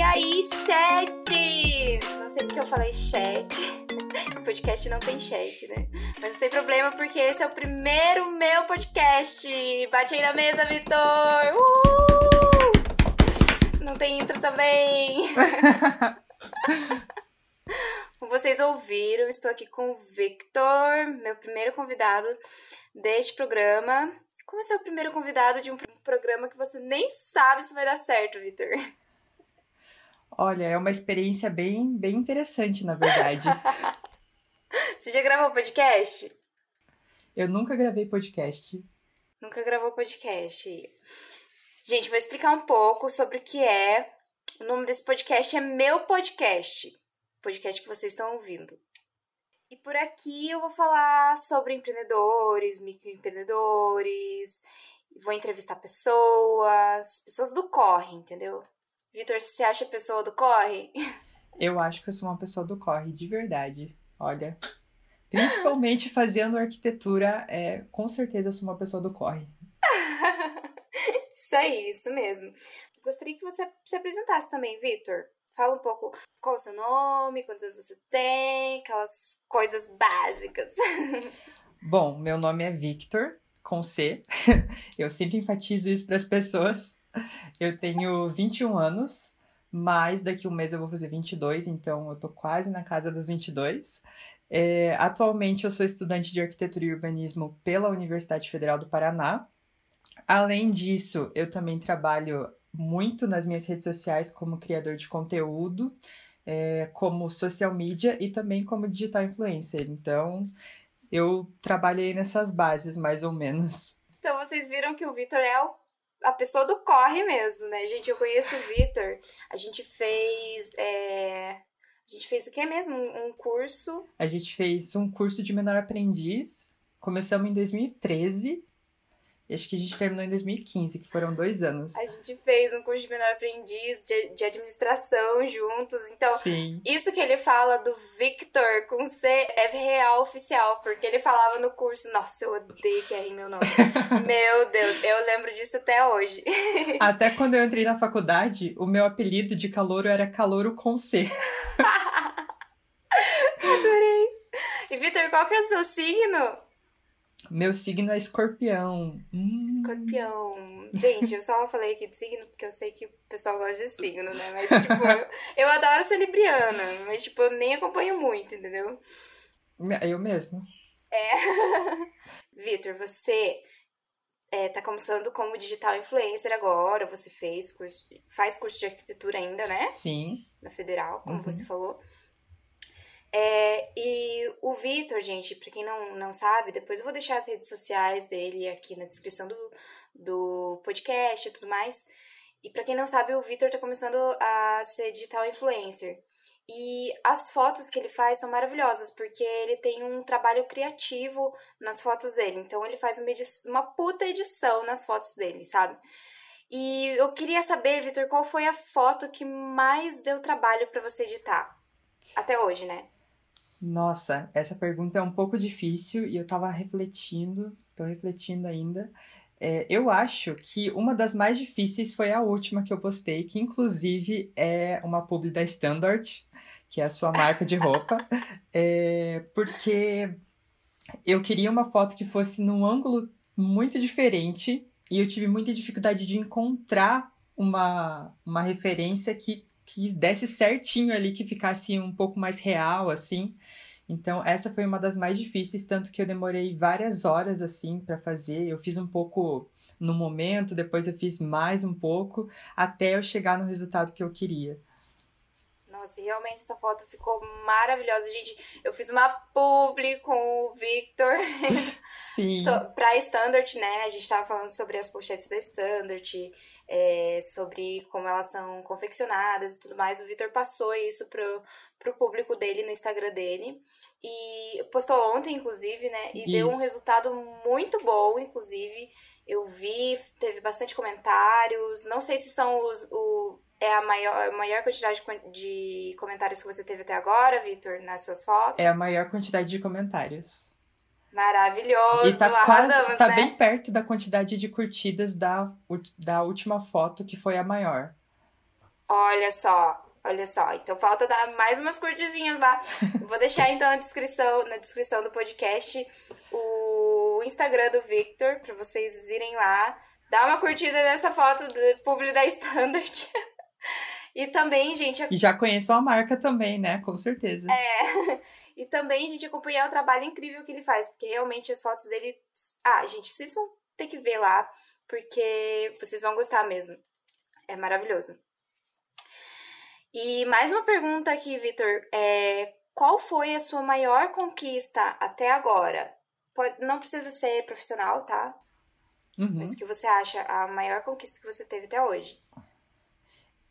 E aí, chat? Não sei porque eu falei chat. O podcast não tem chat, né? Mas não tem problema porque esse é o primeiro meu podcast. Bate aí na mesa, Vitor! Uh! Não tem intro também. Como vocês ouviram, estou aqui com o Victor, meu primeiro convidado deste programa. Como é o primeiro convidado de um programa que você nem sabe se vai dar certo, Victor? Olha, é uma experiência bem, bem interessante, na verdade. você já gravou podcast? Eu nunca gravei podcast. Nunca gravou podcast. Gente, vou explicar um pouco sobre o que é. O nome desse podcast é Meu Podcast. Podcast que vocês estão ouvindo. E por aqui eu vou falar sobre empreendedores, microempreendedores, vou entrevistar pessoas, pessoas do corre, entendeu? Vitor, você acha pessoa do corre? Eu acho que eu sou uma pessoa do corre, de verdade. Olha, principalmente fazendo arquitetura, é, com certeza eu sou uma pessoa do corre. isso aí, isso mesmo. Gostaria que você se apresentasse também, Vitor. Fala um pouco qual é o seu nome, quantos anos você tem, aquelas coisas básicas. Bom, meu nome é Victor, com C. Eu sempre enfatizo isso para as pessoas. Eu tenho 21 anos, mas daqui um mês eu vou fazer 22, então eu tô quase na casa dos 22. É, atualmente eu sou estudante de arquitetura e urbanismo pela Universidade Federal do Paraná. Além disso, eu também trabalho muito nas minhas redes sociais como criador de conteúdo, é, como social media e também como digital influencer. Então, eu trabalhei nessas bases, mais ou menos. Então, vocês viram que o Vitor é o, a pessoa do corre mesmo, né? Gente, eu conheço o Vitor. A gente fez. É... A gente fez o que mesmo? Um curso. A gente fez um curso de menor aprendiz. Começamos em 2013 acho que a gente terminou em 2015, que foram dois anos. A gente fez um curso de menor aprendiz de, de administração juntos. Então, Sim. isso que ele fala do Victor com C é real oficial, porque ele falava no curso, nossa, eu odeio que erre meu nome. meu Deus, eu lembro disso até hoje. até quando eu entrei na faculdade, o meu apelido de calouro era calouro com C. Adorei. E Victor, qual que é o seu signo? Meu signo é escorpião. Hum. Escorpião. Gente, eu só falei aqui de signo porque eu sei que o pessoal gosta de signo, né? Mas, tipo, eu, eu adoro ser libriana, mas, tipo, eu nem acompanho muito, entendeu? Eu mesmo. É. Vitor, você é, tá começando como digital influencer agora, você fez curso, faz curso de arquitetura ainda, né? Sim. Na Federal, como uhum. você falou. É, e o Vitor, gente, para quem não, não sabe, depois eu vou deixar as redes sociais dele aqui na descrição do, do podcast e tudo mais. E para quem não sabe, o Vitor tá começando a ser digital influencer. E as fotos que ele faz são maravilhosas, porque ele tem um trabalho criativo nas fotos dele. Então ele faz uma, edição, uma puta edição nas fotos dele, sabe? E eu queria saber, Vitor, qual foi a foto que mais deu trabalho para você editar? Até hoje, né? Nossa, essa pergunta é um pouco difícil e eu tava refletindo, tô refletindo ainda. É, eu acho que uma das mais difíceis foi a última que eu postei, que inclusive é uma publi da Standard, que é a sua marca de roupa, é, porque eu queria uma foto que fosse num ângulo muito diferente e eu tive muita dificuldade de encontrar uma, uma referência que que desse certinho ali, que ficasse um pouco mais real, assim. Então, essa foi uma das mais difíceis, tanto que eu demorei várias horas, assim, para fazer. Eu fiz um pouco no momento, depois eu fiz mais um pouco, até eu chegar no resultado que eu queria. Nossa, realmente essa foto ficou maravilhosa, gente. Eu fiz uma publi com o Victor. Sim. so, pra Standard, né? A gente tava falando sobre as pochetes da Standard, é, sobre como elas são confeccionadas e tudo mais. O Victor passou isso pro, pro público dele no Instagram dele. E postou ontem, inclusive, né? E isso. deu um resultado muito bom, inclusive. Eu vi, teve bastante comentários. Não sei se são os. O, é a maior, a maior quantidade de comentários que você teve até agora, Vitor, nas suas fotos? É a maior quantidade de comentários. Maravilhoso, e tá arrasamos, quase, tá né? bem perto da quantidade de curtidas da, da última foto, que foi a maior. Olha só, olha só. Então falta dar mais umas curtidinhas lá. Vou deixar então na descrição, na descrição do podcast o Instagram do Victor para vocês irem lá, dar uma curtida nessa foto do publi da Standard. e também, gente, e já conheço a marca também, né? Com certeza. É. E também, gente, acompanhar o trabalho incrível que ele faz, porque realmente as fotos dele. Ah, gente, vocês vão ter que ver lá, porque vocês vão gostar mesmo. É maravilhoso. E mais uma pergunta aqui, Vitor. É, qual foi a sua maior conquista até agora? Pode, não precisa ser profissional, tá? Uhum. Mas o que você acha a maior conquista que você teve até hoje?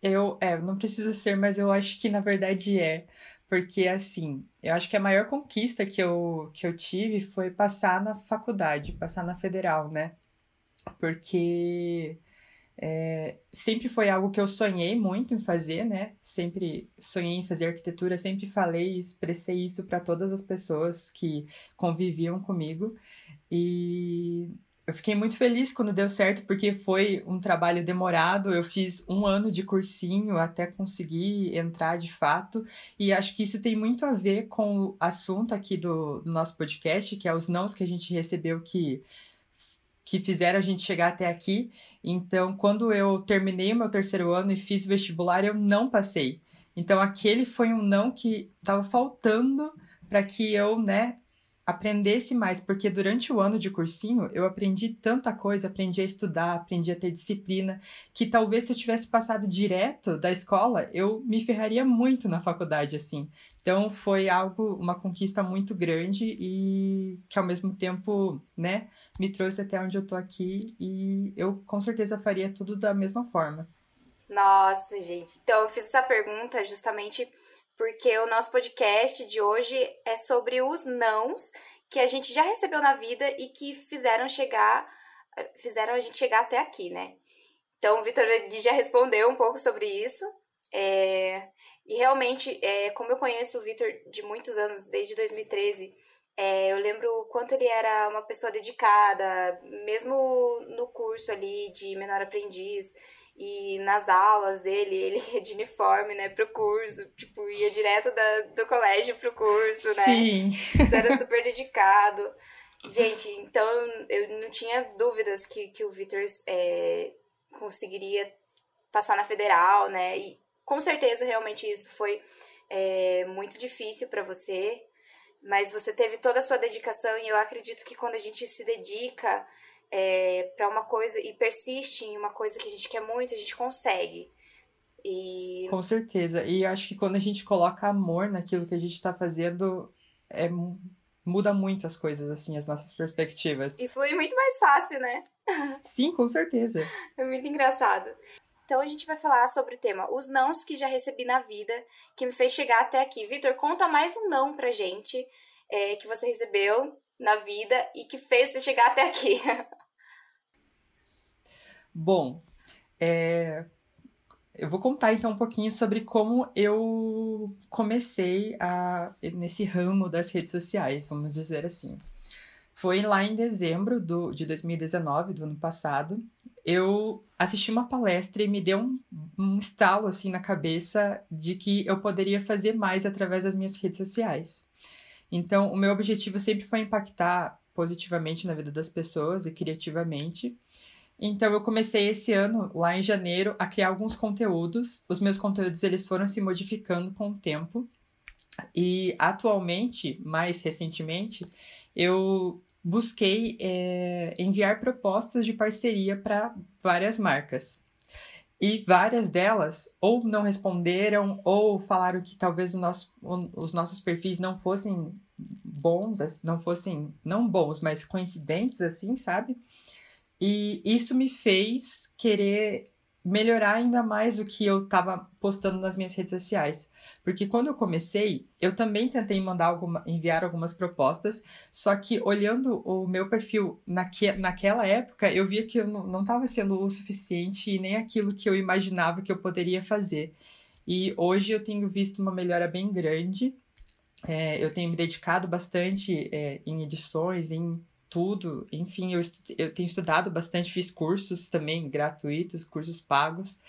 Eu, é, não precisa ser, mas eu acho que na verdade é. Porque, assim, eu acho que a maior conquista que eu, que eu tive foi passar na faculdade, passar na federal, né? Porque é, sempre foi algo que eu sonhei muito em fazer, né? Sempre sonhei em fazer arquitetura, sempre falei e expressei isso para todas as pessoas que conviviam comigo. E eu fiquei muito feliz quando deu certo, porque foi um trabalho demorado. Eu fiz um ano de cursinho até conseguir entrar de fato. E acho que isso tem muito a ver com o assunto aqui do, do nosso podcast, que é os nãos que a gente recebeu que que fizeram a gente chegar até aqui. Então, quando eu terminei o meu terceiro ano e fiz vestibular, eu não passei. Então, aquele foi um não que estava faltando para que eu, né, aprendesse mais, porque durante o ano de cursinho eu aprendi tanta coisa, aprendi a estudar, aprendi a ter disciplina, que talvez se eu tivesse passado direto da escola, eu me ferraria muito na faculdade, assim. Então foi algo, uma conquista muito grande e que ao mesmo tempo, né, me trouxe até onde eu tô aqui e eu com certeza faria tudo da mesma forma. Nossa, gente. Então eu fiz essa pergunta justamente porque o nosso podcast de hoje é sobre os nãos que a gente já recebeu na vida e que fizeram chegar, fizeram a gente chegar até aqui, né? Então, o Vitor já respondeu um pouco sobre isso. É, e realmente, é, como eu conheço o Vitor de muitos anos, desde 2013, é, eu lembro o quanto ele era uma pessoa dedicada, mesmo no curso ali de menor aprendiz. E nas aulas dele, ele ia de uniforme, né, pro curso. Tipo, ia direto da, do colégio pro curso, né? Sim. Isso era super dedicado. Gente, então eu não tinha dúvidas que, que o Vitor é, conseguiria passar na federal, né? E com certeza, realmente, isso foi é, muito difícil para você. Mas você teve toda a sua dedicação e eu acredito que quando a gente se dedica é, para uma coisa e persiste em uma coisa que a gente quer muito, a gente consegue. E... Com certeza. E acho que quando a gente coloca amor naquilo que a gente está fazendo, é, muda muito as coisas, assim, as nossas perspectivas. E flui muito mais fácil, né? Sim, com certeza. É muito engraçado. Então a gente vai falar sobre o tema os nãos que já recebi na vida, que me fez chegar até aqui. Vitor, conta mais um não pra gente é, que você recebeu na vida e que fez você chegar até aqui. Bom, é, eu vou contar então um pouquinho sobre como eu comecei a, nesse ramo das redes sociais, vamos dizer assim. Foi lá em dezembro do, de 2019, do ano passado, eu assisti uma palestra e me deu um, um estalo assim na cabeça de que eu poderia fazer mais através das minhas redes sociais. Então, o meu objetivo sempre foi impactar positivamente na vida das pessoas e criativamente. Então eu comecei esse ano, lá em janeiro, a criar alguns conteúdos. Os meus conteúdos eles foram se modificando com o tempo. E atualmente, mais recentemente, eu busquei é, enviar propostas de parceria para várias marcas. E várias delas ou não responderam ou falaram que talvez nosso, os nossos perfis não fossem bons, não fossem, não bons, mas coincidentes, assim, sabe? E isso me fez querer melhorar ainda mais o que eu estava postando nas minhas redes sociais. Porque quando eu comecei, eu também tentei mandar alguma, enviar algumas propostas, só que olhando o meu perfil naque, naquela época, eu via que eu não estava sendo o suficiente e nem aquilo que eu imaginava que eu poderia fazer. E hoje eu tenho visto uma melhora bem grande. É, eu tenho me dedicado bastante é, em edições, em tudo. Enfim, eu, eu tenho estudado bastante, fiz cursos também gratuitos, cursos pagos.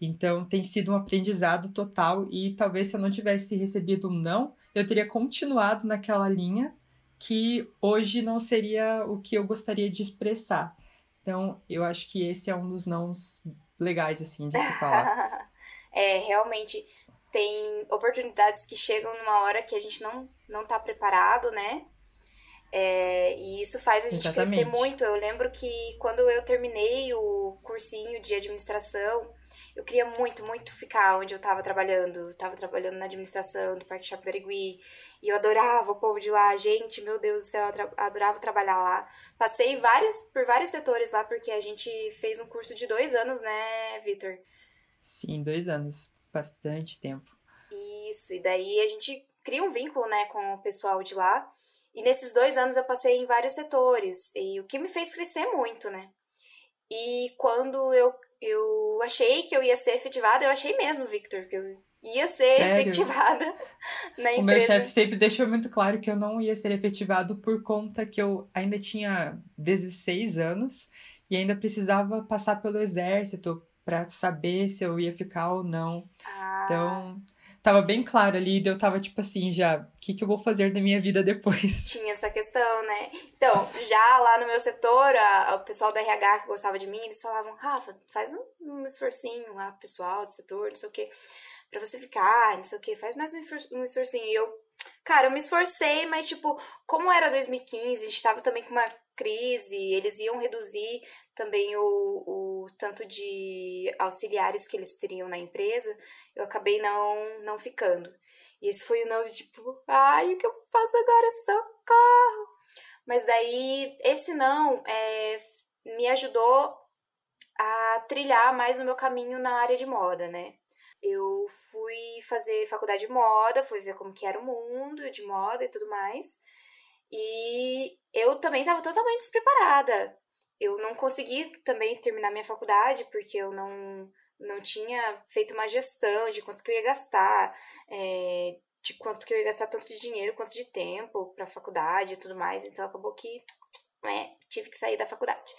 Então, tem sido um aprendizado total. E talvez se eu não tivesse recebido um não, eu teria continuado naquela linha que hoje não seria o que eu gostaria de expressar. Então, eu acho que esse é um dos nãos legais, assim, de se falar. é, realmente tem oportunidades que chegam numa hora que a gente não, não tá preparado, né? É, e isso faz a gente Exatamente. crescer muito. Eu lembro que quando eu terminei o cursinho de administração, eu queria muito, muito ficar onde eu tava trabalhando. Eu tava trabalhando na administração do Parque Shopping Berigui. E eu adorava o povo de lá. Gente, meu Deus do céu, eu adorava trabalhar lá. Passei vários, por vários setores lá, porque a gente fez um curso de dois anos, né, Vitor? Sim, dois anos. Bastante tempo. Isso, e daí a gente cria um vínculo, né, com o pessoal de lá. E nesses dois anos eu passei em vários setores. E o que me fez crescer muito, né? E quando eu eu achei que eu ia ser efetivada, eu achei mesmo, Victor, que eu ia ser Sério? efetivada na empresa. O meu chefe sempre deixou muito claro que eu não ia ser efetivado por conta que eu ainda tinha 16 anos e ainda precisava passar pelo exército para saber se eu ia ficar ou não. Ah. Então, tava bem claro ali, eu tava tipo assim, já, o que, que eu vou fazer da minha vida depois? Tinha essa questão, né? Então, já lá no meu setor, a, o pessoal do RH que gostava de mim, eles falavam, Rafa, faz um, um esforcinho lá, pessoal do setor, não sei o quê, pra você ficar, não sei o quê, faz mais um, um esforcinho. E eu, cara, eu me esforcei, mas tipo, como era 2015, a gente tava também com uma crise, eles iam reduzir também o, o tanto de auxiliares que eles teriam na empresa, eu acabei não, não ficando. E esse foi o não de tipo, ai, o que eu faço agora? Socorro! Mas daí, esse não é, me ajudou a trilhar mais no meu caminho na área de moda, né? Eu fui fazer faculdade de moda, fui ver como que era o mundo de moda e tudo mais. E eu também estava totalmente despreparada. Eu não consegui também terminar minha faculdade porque eu não, não tinha feito uma gestão de quanto que eu ia gastar, é, de quanto que eu ia gastar tanto de dinheiro quanto de tempo para faculdade e tudo mais. Então acabou que né, tive que sair da faculdade.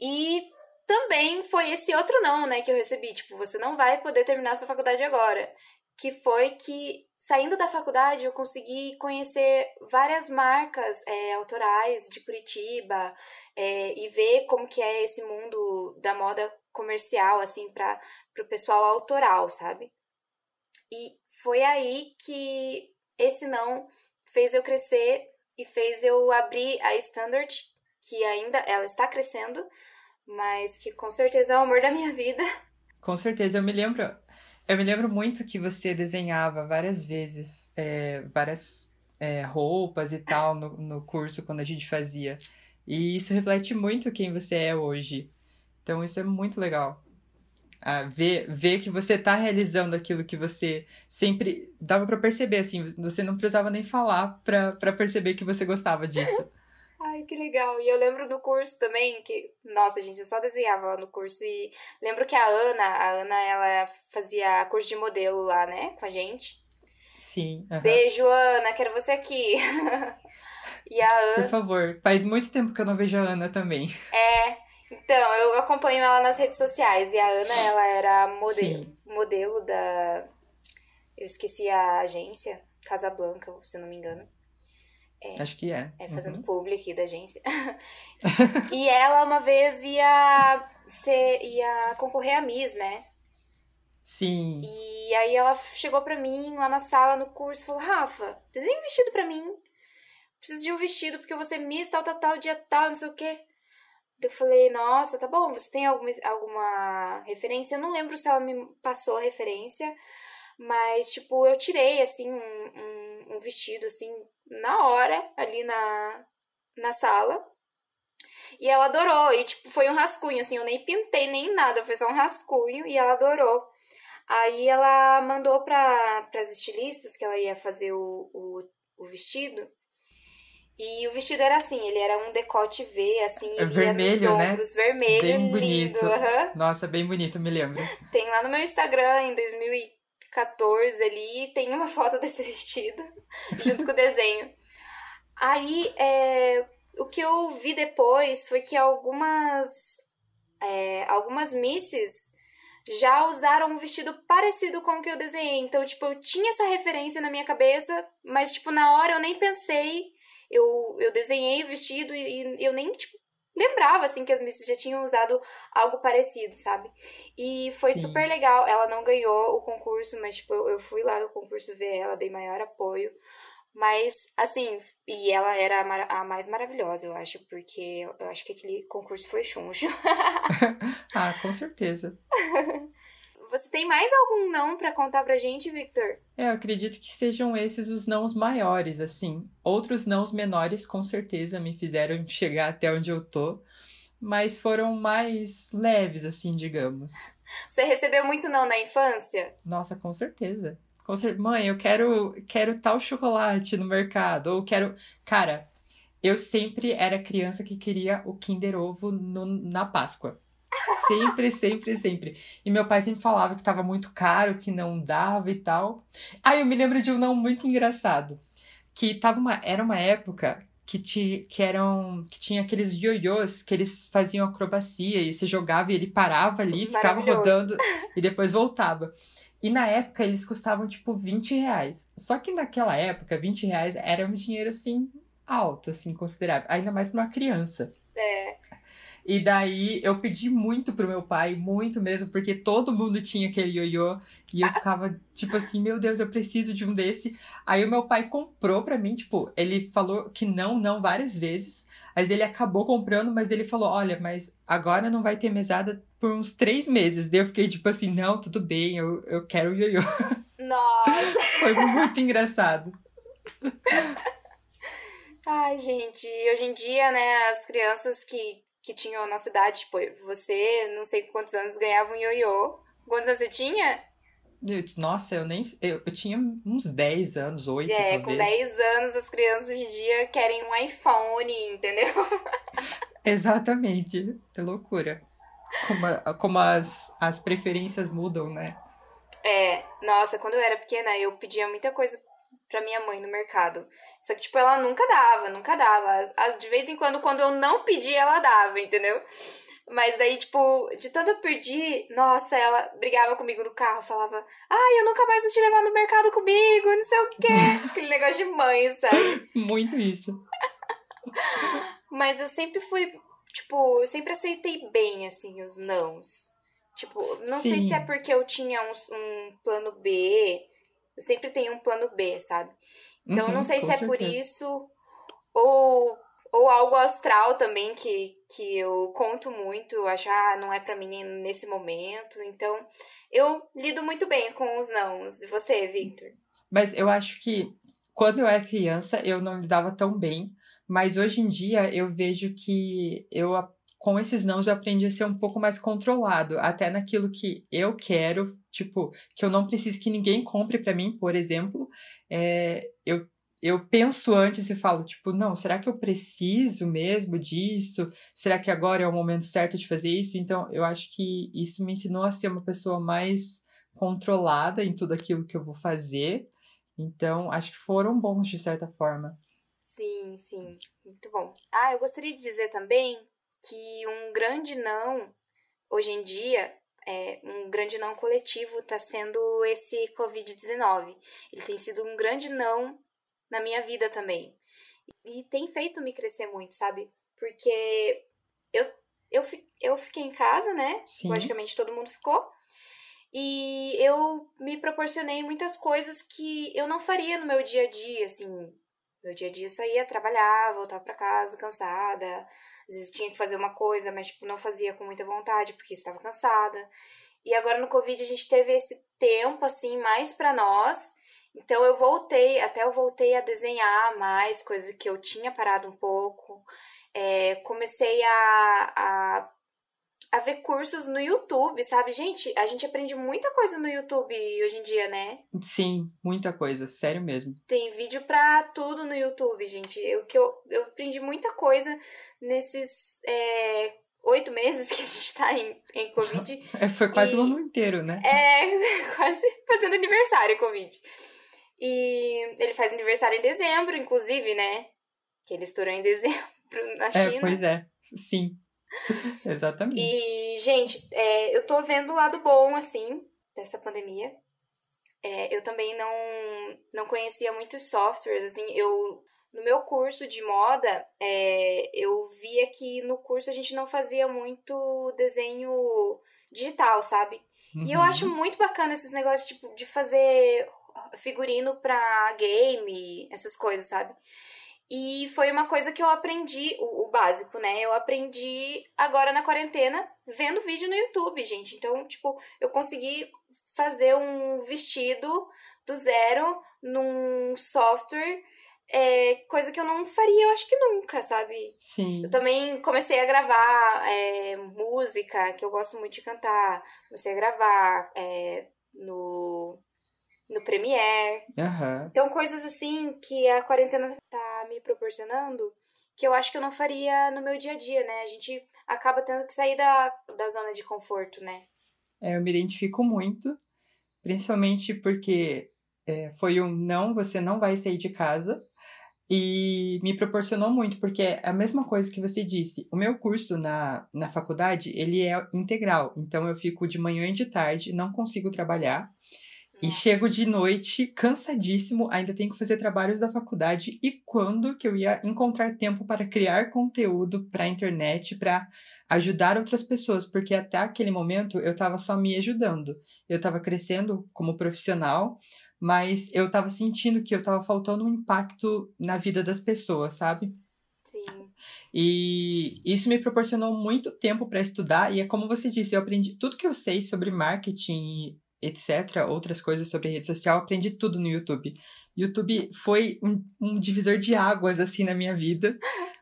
E também foi esse outro não, né, que eu recebi, tipo, você não vai poder terminar sua faculdade agora que foi que, saindo da faculdade, eu consegui conhecer várias marcas é, autorais de Curitiba é, e ver como que é esse mundo da moda comercial, assim, para o pessoal autoral, sabe? E foi aí que esse não fez eu crescer e fez eu abrir a Standard, que ainda ela está crescendo, mas que com certeza é o amor da minha vida. Com certeza, eu me lembro, eu me lembro muito que você desenhava várias vezes é, várias é, roupas e tal no, no curso quando a gente fazia. E isso reflete muito quem você é hoje. Então isso é muito legal. Ah, ver, ver que você está realizando aquilo que você sempre dava para perceber assim, você não precisava nem falar para perceber que você gostava disso. Ai, que legal. E eu lembro do curso também, que, nossa, gente, eu só desenhava lá no curso. E lembro que a Ana, a Ana, ela fazia curso de modelo lá, né, com a gente. Sim. Beijo, Ana, quero você aqui. e a Ana. Por favor, faz muito tempo que eu não vejo a Ana também. É, então, eu acompanho ela nas redes sociais. E a Ana, ela era modelo, modelo da. Eu esqueci a agência, Casablanca, se não me engano. É, Acho que é. É fazendo uhum. publi aqui da agência. e ela uma vez ia ser, ia concorrer a Miss, né? Sim. E aí ela chegou pra mim lá na sala, no curso, e falou: Rafa, desenha um vestido pra mim. Preciso de um vestido porque você Miss, tal, tal, tal, dia tal, não sei o quê. Eu falei, nossa, tá bom, você tem alguma, alguma referência? Eu não lembro se ela me passou a referência, mas, tipo, eu tirei, assim, um, um, um vestido, assim, na hora, ali na, na sala. E ela adorou. E, tipo, foi um rascunho, assim, eu nem pintei nem nada, foi só um rascunho e ela adorou. Aí ela mandou para as estilistas que ela ia fazer o, o, o, vestido. E o vestido era assim, ele era um decote V, assim, é vermelho, né? ombros, vermelho, bem bonito. Uhum. Nossa, bem bonito, me lembro. Tem lá no meu Instagram, em 2014 ali, tem uma foto desse vestido, junto com o desenho. Aí, é, o que eu vi depois foi que algumas, é, algumas misses já usaram um vestido parecido com o que eu desenhei. Então, tipo, eu tinha essa referência na minha cabeça, mas, tipo, na hora eu nem pensei. Eu, eu desenhei o vestido e, e eu nem, tipo, lembrava, assim, que as Misses já tinham usado algo parecido, sabe? E foi Sim. super legal. Ela não ganhou o concurso, mas, tipo, eu fui lá no concurso ver ela, dei maior apoio. Mas, assim, e ela era a, a mais maravilhosa, eu acho, porque eu acho que aquele concurso foi chuncho. ah, com certeza. Você tem mais algum não para contar pra gente, Victor? É, eu acredito que sejam esses os nãos maiores, assim. Outros nãos menores, com certeza, me fizeram chegar até onde eu tô. Mas foram mais leves, assim, digamos. Você recebeu muito não na infância? Nossa, com certeza. Mãe, eu quero, quero tal chocolate no mercado. Ou quero. Cara, eu sempre era criança que queria o Kinder Ovo no, na Páscoa. Sempre, sempre, sempre. E meu pai sempre falava que tava muito caro, que não dava e tal. Aí eu me lembro de um não muito engraçado. Que tava uma, era uma época que, ti, que eram que tinha aqueles ioiôs que eles faziam acrobacia e você jogava e ele parava ali, ficava rodando e depois voltava. E na época eles custavam tipo 20 reais. Só que naquela época, 20 reais era um dinheiro assim alto, assim, considerável. Ainda mais para uma criança. É. E daí eu pedi muito pro meu pai, muito mesmo, porque todo mundo tinha aquele ioiô. E eu ficava, tipo assim, meu Deus, eu preciso de um desse. Aí o meu pai comprou pra mim, tipo, ele falou que não, não várias vezes. Mas ele acabou comprando, mas ele falou: olha, mas agora não vai ter mesada por uns três meses. Daí eu fiquei tipo assim, não, tudo bem, eu, eu quero o ioiô. Nossa! Foi muito engraçado. Ai, gente, hoje em dia, né, as crianças que que tinham a nossa idade, tipo, você, não sei quantos anos, ganhava um ioiô. Quantos anos você tinha? Eu, nossa, eu nem. Eu, eu tinha uns 10 anos, 8 É, talvez. com 10 anos as crianças hoje em dia querem um iPhone, entendeu? Exatamente. É loucura. Como, a, como as, as preferências mudam, né? É, nossa, quando eu era pequena, eu pedia muita coisa pra minha mãe no mercado. Só que, tipo, ela nunca dava, nunca dava. As, as, de vez em quando, quando eu não pedia, ela dava, entendeu? Mas daí, tipo, de tanto eu perdi, nossa, ela brigava comigo no carro, falava, ai, eu nunca mais vou te levar no mercado comigo, não sei o quê. Aquele negócio de mãe, sabe? Muito isso. Mas eu sempre fui, tipo, eu sempre aceitei bem, assim, os nãos. Tipo, não Sim. sei se é porque eu tinha um, um plano B, eu sempre tenho um plano B, sabe? Então, uhum, não sei se é por isso ou, ou algo astral também que, que eu conto muito. Eu acho, ah, não é para mim nesse momento. Então, eu lido muito bem com os nãos. E você, Victor? Mas eu acho que quando eu era criança, eu não lidava tão bem. Mas hoje em dia, eu vejo que eu com esses nãos eu aprendi a ser um pouco mais controlado, até naquilo que eu quero, tipo, que eu não preciso que ninguém compre para mim, por exemplo, é, eu eu penso antes e falo, tipo, não, será que eu preciso mesmo disso? Será que agora é o momento certo de fazer isso? Então, eu acho que isso me ensinou a ser uma pessoa mais controlada em tudo aquilo que eu vou fazer. Então, acho que foram bons de certa forma. Sim, sim, muito bom. Ah, eu gostaria de dizer também que um grande não, hoje em dia, é, um grande não coletivo está sendo esse Covid-19. Ele tem sido um grande não na minha vida também. E tem feito me crescer muito, sabe? Porque eu, eu, eu fiquei em casa, né? Sim. Logicamente todo mundo ficou. E eu me proporcionei muitas coisas que eu não faria no meu dia a dia, assim. Meu dia a dia só ia trabalhar, voltar para casa cansada, às vezes tinha que fazer uma coisa, mas tipo, não fazia com muita vontade porque estava cansada. E agora no Covid a gente teve esse tempo assim mais para nós. Então eu voltei, até eu voltei a desenhar mais, coisa que eu tinha parado um pouco. É, comecei a, a a ver cursos no YouTube, sabe? Gente, a gente aprende muita coisa no YouTube hoje em dia, né? Sim, muita coisa, sério mesmo. Tem vídeo pra tudo no YouTube, gente. Eu, que eu, eu aprendi muita coisa nesses é, oito meses que a gente tá em, em Covid. É, foi quase e, um ano inteiro, né? É, quase fazendo aniversário Covid. E ele faz aniversário em dezembro, inclusive, né? Que ele estourou em dezembro. na China. É, pois é, sim. Exatamente. E, gente, é, eu tô vendo o lado bom, assim, dessa pandemia. É, eu também não, não conhecia muitos softwares, assim, eu... No meu curso de moda, é, eu via que no curso a gente não fazia muito desenho digital, sabe? Uhum. E eu acho uhum. muito bacana esses negócios, tipo, de fazer figurino pra game, essas coisas, sabe? E foi uma coisa que eu aprendi, o, o, básico, né? Eu aprendi agora na quarentena, vendo vídeo no YouTube, gente. Então, tipo, eu consegui fazer um vestido do zero num software, é, coisa que eu não faria, eu acho que nunca, sabe? Sim. Eu também comecei a gravar é, música, que eu gosto muito de cantar. Comecei a gravar é, no no Premiere. Uhum. Então, coisas assim que a quarentena tá me proporcionando que eu acho que eu não faria no meu dia a dia, né? A gente acaba tendo que sair da, da zona de conforto, né? É, eu me identifico muito, principalmente porque é, foi um não, você não vai sair de casa. E me proporcionou muito, porque é a mesma coisa que você disse. O meu curso na, na faculdade, ele é integral. Então, eu fico de manhã e de tarde, não consigo trabalhar. E chego de noite cansadíssimo, ainda tenho que fazer trabalhos da faculdade e quando que eu ia encontrar tempo para criar conteúdo para a internet, para ajudar outras pessoas, porque até aquele momento eu estava só me ajudando. Eu estava crescendo como profissional, mas eu estava sentindo que eu estava faltando um impacto na vida das pessoas, sabe? Sim. E isso me proporcionou muito tempo para estudar, e é como você disse, eu aprendi tudo que eu sei sobre marketing etc., outras coisas sobre rede social, aprendi tudo no YouTube. YouTube foi um, um divisor de águas, assim, na minha vida,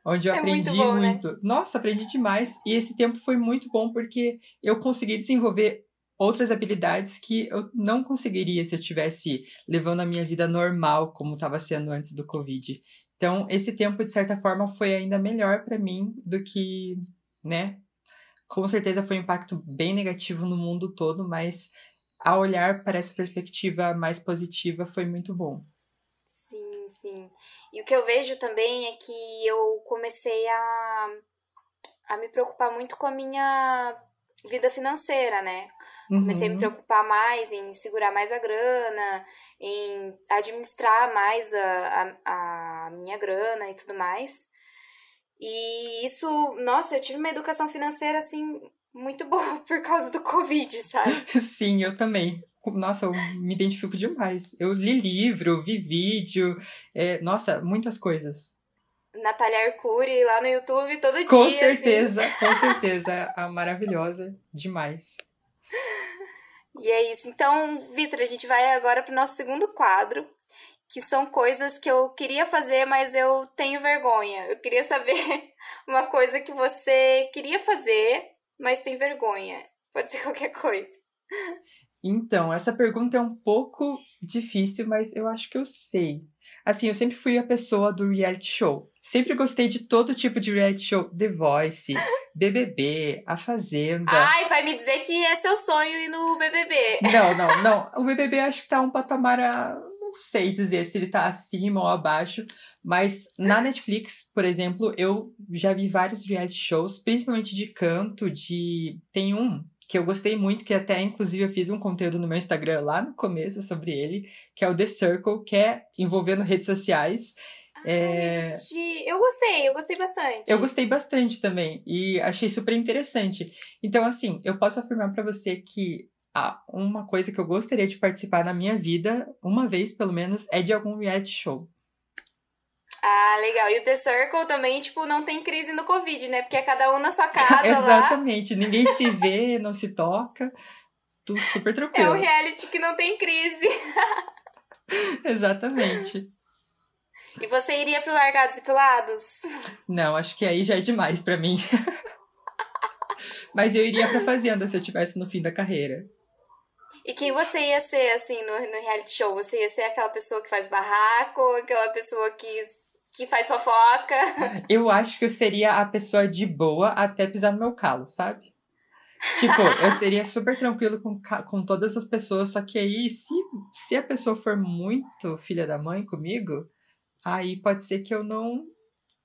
onde eu é aprendi muito, bom, né? muito. Né? Nossa, aprendi demais. E esse tempo foi muito bom porque eu consegui desenvolver outras habilidades que eu não conseguiria se eu tivesse levando a minha vida normal, como estava sendo antes do Covid. Então, esse tempo, de certa forma, foi ainda melhor para mim do que, né? Com certeza foi um impacto bem negativo no mundo todo, mas a olhar para essa perspectiva mais positiva foi muito bom. Sim, sim. E o que eu vejo também é que eu comecei a, a me preocupar muito com a minha vida financeira, né? Comecei uhum. a me uhum. preocupar mais em segurar mais a grana, em administrar mais a, a, a minha grana e tudo mais. E isso, nossa, eu tive uma educação financeira assim muito boa por causa do Covid, sabe? Sim, eu também. Nossa, eu me identifico demais. Eu li livro, vi vídeo, é, nossa, muitas coisas. Natália Arcuri lá no YouTube todo dia. Com assim. certeza, assim. com certeza. A maravilhosa, demais. E é isso. Então, Vitor, a gente vai agora para o nosso segundo quadro, que são coisas que eu queria fazer, mas eu tenho vergonha. Eu queria saber uma coisa que você queria fazer, mas tem vergonha. Pode ser qualquer coisa. Então, essa pergunta é um pouco difícil, mas eu acho que eu sei. Assim, eu sempre fui a pessoa do reality show. Sempre gostei de todo tipo de reality show. The Voice, BBB, A Fazenda. Ai, vai me dizer que é seu sonho ir no BBB. Não, não, não. O BBB acho que tá um patamar a não sei dizer se ele tá acima ou abaixo, mas na Netflix, por exemplo, eu já vi vários reality shows, principalmente de canto, de. Tem um que eu gostei muito, que até inclusive eu fiz um conteúdo no meu Instagram lá no começo sobre ele, que é o The Circle, que é envolvendo redes sociais. Ah, é... eu, eu gostei, eu gostei bastante. Eu gostei bastante também e achei super interessante. Então, assim, eu posso afirmar para você que ah, uma coisa que eu gostaria de participar na minha vida, uma vez pelo menos, é de algum reality show. Ah, legal. E o The Circle também, tipo, não tem crise no Covid, né? Porque é cada um na sua casa Exatamente. Ninguém se vê, não se toca. Tudo super tranquilo. É um reality que não tem crise. Exatamente. E você iria pro Largados e Pelados? Não, acho que aí já é demais para mim. Mas eu iria pra Fazenda se eu tivesse no fim da carreira. E quem você ia ser, assim, no, no reality show? Você ia ser aquela pessoa que faz barraco, aquela pessoa que, que faz fofoca? Eu acho que eu seria a pessoa de boa até pisar no meu calo, sabe? Tipo, eu seria super tranquilo com, com todas as pessoas, só que aí, se, se a pessoa for muito filha da mãe comigo, aí pode ser que eu não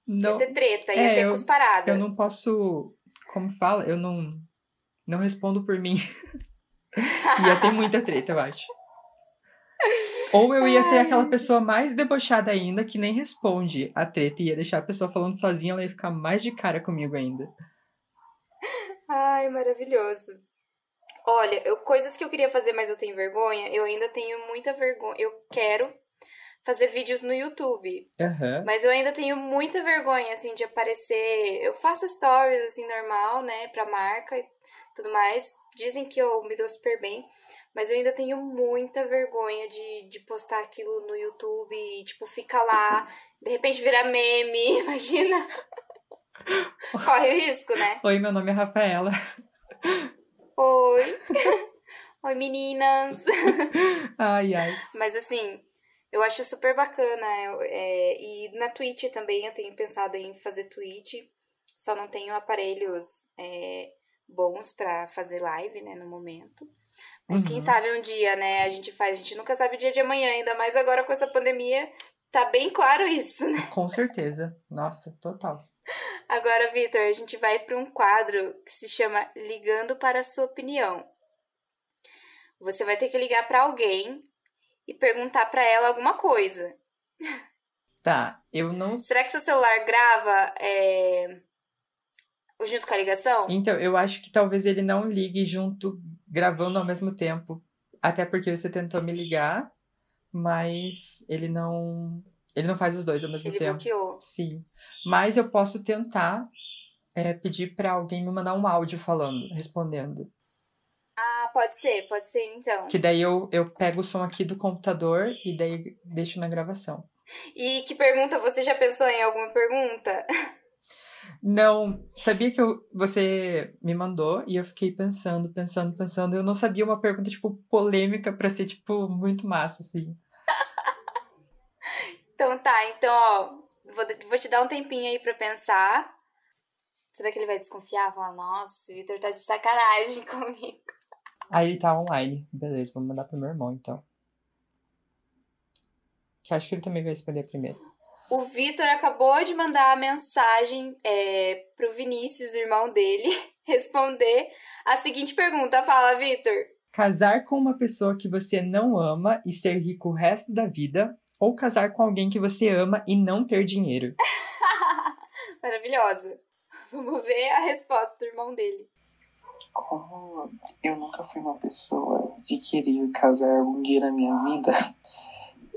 Não, Ia ter treta, ia É, ter eu- cusparada. eu não posso. Como fala? Eu não. Não respondo por mim. ia ter muita treta, eu acho. Ou eu ia ser aquela pessoa mais debochada ainda que nem responde a treta e ia deixar a pessoa falando sozinha, ela ia ficar mais de cara comigo ainda. Ai, maravilhoso. Olha, eu, coisas que eu queria fazer, mas eu tenho vergonha, eu ainda tenho muita vergonha. Eu quero fazer vídeos no YouTube, Aham. mas eu ainda tenho muita vergonha, assim, de aparecer. Eu faço stories, assim, normal, né, pra marca e tudo mais. Dizem que eu me dou super bem, mas eu ainda tenho muita vergonha de, de postar aquilo no YouTube e, tipo, fica lá, de repente virar meme, imagina. Corre o risco, né? Oi, meu nome é Rafaela. Oi. Oi, meninas. Ai, ai. Mas assim, eu acho super bacana. é, e na Twitch também eu tenho pensado em fazer Twitch. Só não tenho aparelhos é, bons pra fazer live, né, no momento. Mas quem Uhum. sabe um dia, né, a gente faz. A gente nunca sabe o dia de amanhã, ainda mais agora com essa pandemia. Tá bem claro isso, né? Com certeza. Nossa, total. Agora, Vitor, a gente vai para um quadro que se chama Ligando para a Sua Opinião. Você vai ter que ligar para alguém e perguntar para ela alguma coisa. Tá, eu não. Será que seu celular grava é, junto com a ligação? Então, eu acho que talvez ele não ligue junto, gravando ao mesmo tempo. Até porque você tentou me ligar, mas ele não. Ele não faz os dois ao mesmo Ele tempo. bloqueou. Sim. Mas eu posso tentar é, pedir pra alguém me mandar um áudio falando, respondendo. Ah, pode ser, pode ser então. Que daí eu, eu pego o som aqui do computador e daí deixo na gravação. E que pergunta? Você já pensou em alguma pergunta? Não, sabia que eu, você me mandou e eu fiquei pensando, pensando, pensando. Eu não sabia uma pergunta, tipo, polêmica pra ser, tipo, muito massa, assim. Então tá, então, ó, vou, vou te dar um tempinho aí pra pensar. Será que ele vai desconfiar? Falar, nossa, esse Vitor tá de sacanagem comigo. Aí ele tá online. Beleza, vou mandar pro meu irmão, então. Que acho que ele também vai responder primeiro. O Vitor acabou de mandar a mensagem é, pro Vinícius, irmão dele, responder a seguinte pergunta. Fala, Vitor. Casar com uma pessoa que você não ama e ser rico o resto da vida, ou casar com alguém que você ama e não ter dinheiro? Maravilhosa. Vamos ver a resposta do irmão dele. Como eu nunca fui uma pessoa de querer casar algum dia na minha vida,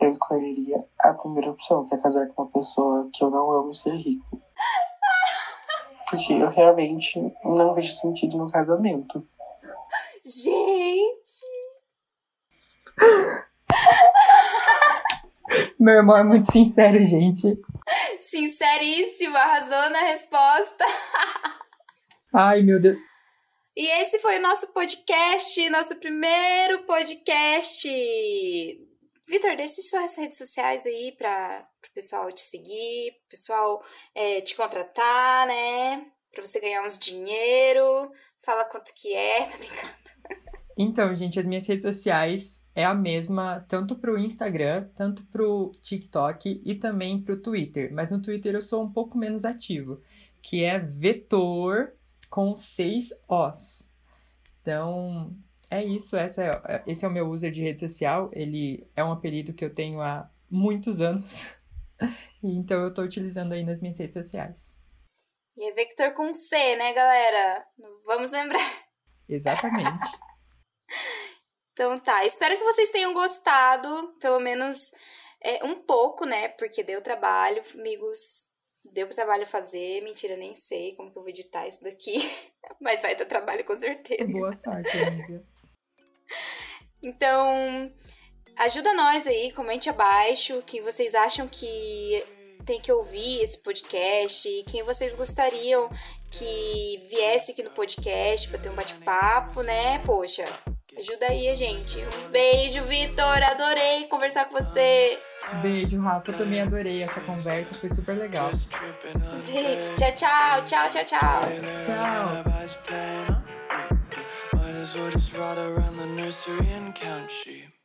eu escolheria a primeira opção, que é casar com uma pessoa que eu não amo e ser rico. Porque eu realmente não vejo sentido no casamento. Gente! Meu irmão é muito sincero, gente. Sinceríssimo, arrasou na resposta. Ai, meu Deus. E esse foi o nosso podcast, nosso primeiro podcast. Vitor, deixe suas redes sociais aí para o pessoal te seguir, pro pessoal é, te contratar, né? Pra você ganhar uns dinheiro. Fala quanto que é, tá brincando? Então, gente, as minhas redes sociais é a mesma, tanto pro Instagram, tanto pro TikTok e também pro Twitter. Mas no Twitter eu sou um pouco menos ativo, que é Vetor com seis Os. Então, é isso. Essa é, esse é o meu user de rede social. Ele é um apelido que eu tenho há muitos anos. Então eu tô utilizando aí nas minhas redes sociais. E é Victor com C, né, galera? Vamos lembrar. Exatamente. Então tá, espero que vocês tenham gostado, pelo menos é, um pouco, né? Porque deu trabalho, amigos. Deu trabalho fazer. Mentira, nem sei como que eu vou editar isso daqui. Mas vai ter trabalho com certeza. Boa sorte, amiga. Então, ajuda nós aí, comente abaixo quem vocês acham que tem que ouvir esse podcast, quem vocês gostariam que viesse aqui no podcast para ter um bate-papo, né? Poxa, ajuda aí a gente. Um beijo, Vitor, adorei conversar com você. Beijo, Rafa. Eu também adorei essa conversa, foi super legal. Tchau, tchau, tchau, tchau, tchau. Tchau. As well just ride around the nursery and count sheep.